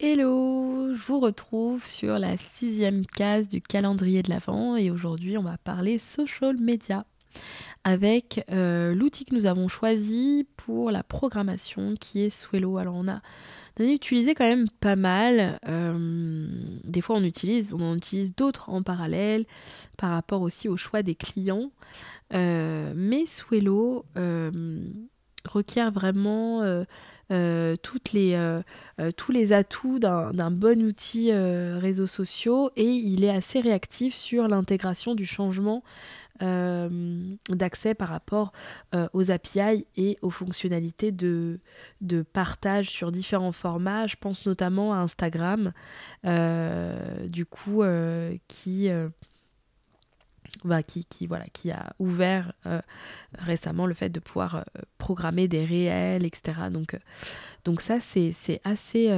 Hello, je vous retrouve sur la sixième case du calendrier de l'Avent et aujourd'hui on va parler social media avec euh, l'outil que nous avons choisi pour la programmation qui est Swello. Alors on a, a utilisé quand même pas mal. Euh, des fois on utilise, on en utilise d'autres en parallèle par rapport aussi au choix des clients. Euh, mais Swello requiert vraiment euh, toutes les, euh, euh, tous les atouts d'un bon outil réseaux sociaux et il est assez réactif sur l'intégration du changement d'accès par rapport aux API et aux fonctionnalités de, de, partage sur différents formats. Je pense notamment à Instagram, du coup, qui bah, qui, voilà, qui a ouvert euh, récemment le fait de pouvoir euh, programmer des réels, etc. Donc, euh, donc ça, c'est assez,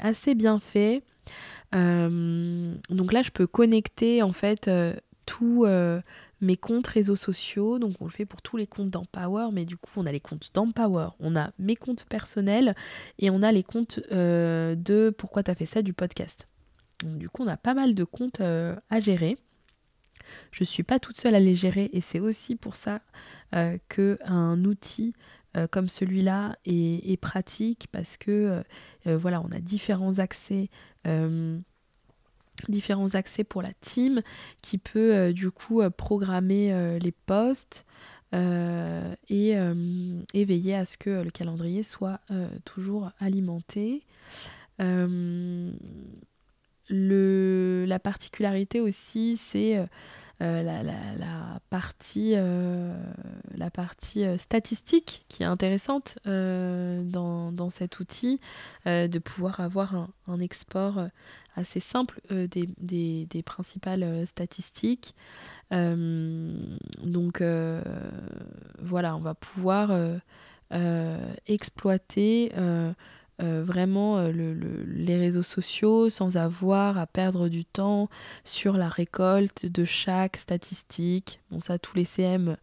assez bien fait. donc là, je peux connecter en fait tous mes comptes réseaux sociaux. Donc on le fait pour tous les comptes d'Empower, mais du coup, on a les comptes d'Empower, on a mes comptes personnels et on a les comptes de Pourquoi tu as fait ça du podcast. Donc, du coup, on a pas mal de comptes à gérer. Je ne suis pas toute seule à les gérer et c'est aussi pour ça euh, qu'un outil euh, comme celui-là est, pratique parce que euh, voilà, on a différents accès différents accès pour la team qui peut du coup programmer les posts et, veiller à ce que le calendrier soit toujours alimenté. Le, la particularité aussi, c'est euh, la, partie, euh, la partie euh, statistique qui est intéressante dans, cet outil, de pouvoir avoir un, export assez simple des, des, principales statistiques. donc voilà, on va pouvoir exploiter euh, vraiment euh, les réseaux sociaux sans avoir à perdre du temps sur la récolte de chaque statistique. Bon ça tous les CM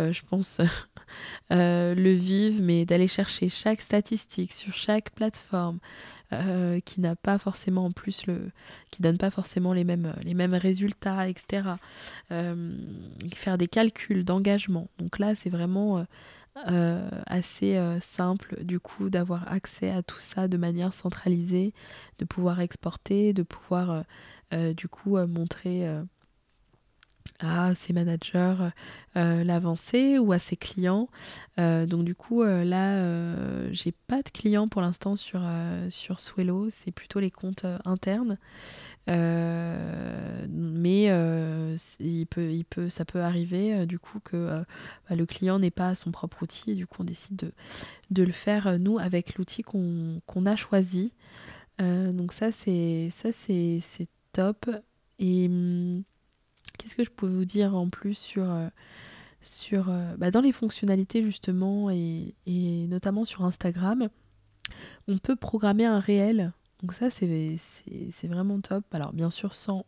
euh, je pense le vivent, mais d'aller chercher chaque statistique sur chaque plateforme qui n'a pas forcément en plus le qui donne pas forcément les mêmes les mêmes résultats etc faire des calculs d'engagement donc là c'est vraiment euh, assez euh, simple du coup d'avoir accès à tout ça de manière centralisée, de pouvoir exporter, de pouvoir euh, du coup montrer à ses managers euh, l'avancée ou à ses clients. Euh, donc du coup euh, là j'ai pas de clients pour l'instant sur, sur c'est plutôt les comptes internes. mais il peut, il peut, ça peut arriver du coup que bah, le client n'ait pas son propre outil et du coup on décide de, de le faire nous avec l'outil qu'on a choisi. donc ça c'est ça c'est top. Et hum, Qu'est-ce que je peux vous dire en plus sur, euh, sur euh, bah, dans les fonctionnalités justement et, notamment sur Instagram, on peut programmer un réel. Donc ça c'est vraiment top. Alors bien sûr sans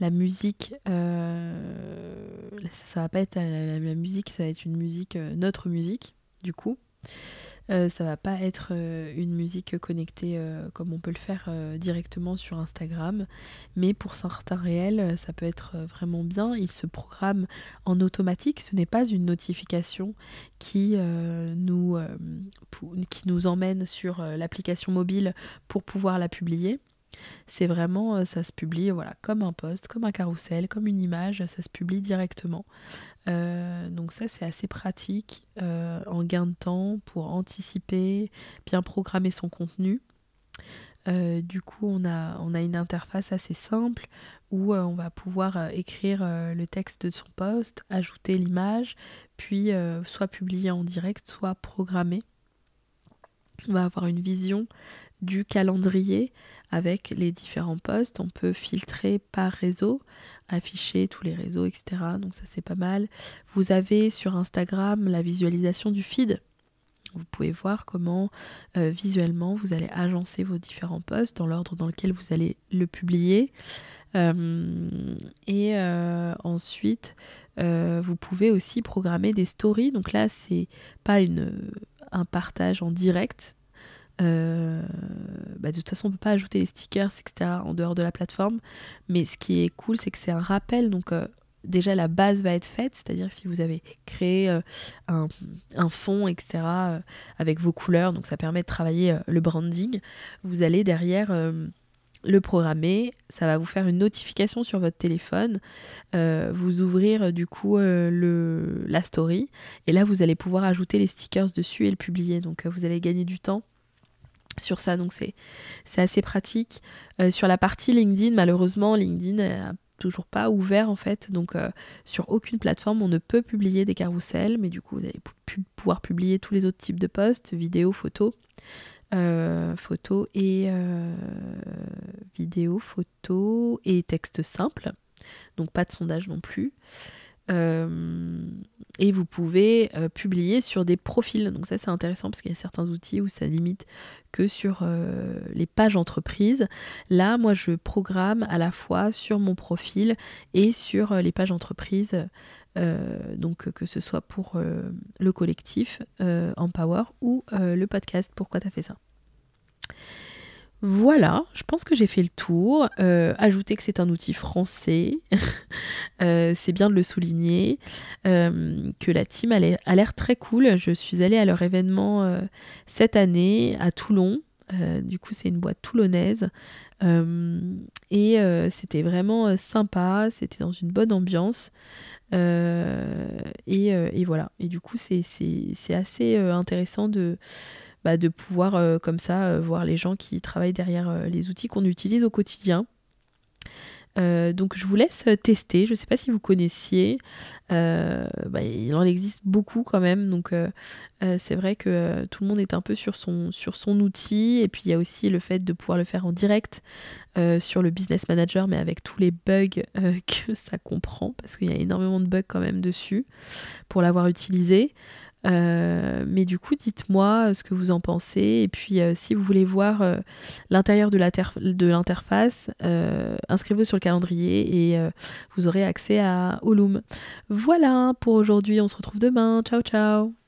la musique, euh, ça va pas être la, la, musique, ça va être une musique, notre musique du coup. Euh, ça va pas être euh, une musique connectée euh, comme on peut le faire directement sur Instagram, mais pour certains réels, ça peut être vraiment bien. Il se programme en automatique, ce n'est pas une notification qui, nous, qui nous emmène sur l'application mobile pour pouvoir la publier. C'est vraiment, euh, ça se publie voilà, comme un post, comme un carrousel, comme une image, ça se publie directement. Euh, donc ça c'est assez pratique euh, en gain de temps pour anticiper, bien programmer son contenu. du coup on a, on a une interface assez simple où on va pouvoir écrire le texte de son post, ajouter l'image, puis soit publier en direct, soit programmer. On va avoir une vision du calendrier avec les différents posts. On peut filtrer par réseau, afficher tous les réseaux, etc. Donc ça c'est pas mal. Vous avez sur Instagram la visualisation du feed. Vous pouvez voir comment euh, visuellement vous allez agencer vos différents posts dans l'ordre dans lequel vous allez le publier. Euh, et euh, ensuite, vous pouvez aussi programmer des stories. Donc là, c'est pas un partage en direct, bah, de toute façon, on ne peut pas ajouter les stickers, etc. en dehors de la plateforme. Mais ce qui est cool, c'est que c'est un rappel. Donc, déjà la base va être faite, c'est-à-dire que si vous avez créé un, un, fond, etc., avec vos couleurs, donc ça permet de travailler le branding, vous allez derrière le programmer, ça va vous faire une notification sur votre téléphone, euh, vous ouvrir euh, du coup euh, le, la story, et là vous allez pouvoir ajouter les stickers dessus et le publier. Donc vous allez gagner du temps sur ça, donc c'est assez pratique. sur la partie LinkedIn, malheureusement, LinkedIn n'a toujours pas ouvert en fait, donc sur aucune plateforme on ne peut publier des carousels, mais du coup vous allez pouvoir publier tous les autres types de posts, vidéos, photos. Euh, photo et euh, vidéo, photo et texte simple. Donc pas de sondage non plus. Euh, et vous pouvez publier sur des profils. Donc ça c'est intéressant parce qu'il y a certains outils où ça limite que sur les pages entreprises. Là, moi je programme à la fois sur mon profil et sur les pages entreprises. donc que ce soit pour le collectif Empower ou le podcast Pourquoi t'as fait ça? Voilà, je pense que j'ai fait le tour. Euh, ajouter que c'est un outil français, euh, c'est bien de le souligner. Euh, que la team a l'air très cool. Je suis allée à leur événement cette année à Toulon. du coup, c'est une boîte toulonnaise. et c'était vraiment sympa. C'était dans une bonne ambiance. Et, voilà. Et du coup, c'est assez intéressant de bah, de pouvoir euh, comme ça euh, voir les gens qui travaillent derrière euh, les outils qu'on utilise au quotidien. donc je vous laisse tester. Je ne sais pas si vous connaissiez. Bah, il en existe beaucoup quand même. Donc c'est vrai que tout le monde est un peu sur son, sur son outil. Et puis il y a aussi le fait de pouvoir le faire en direct sur le Business Manager, mais avec tous les bugs que ça comprend. Parce qu'il y a énormément de bugs quand même dessus pour l'avoir utilisé. Euh, mais du coup, dites-moi euh, ce que vous en pensez. Et puis, euh, si vous voulez voir l'intérieur de l'interface, inscrivez-vous sur le calendrier et vous aurez accès à Olum. Voilà pour aujourd'hui. On se retrouve demain. Ciao, ciao.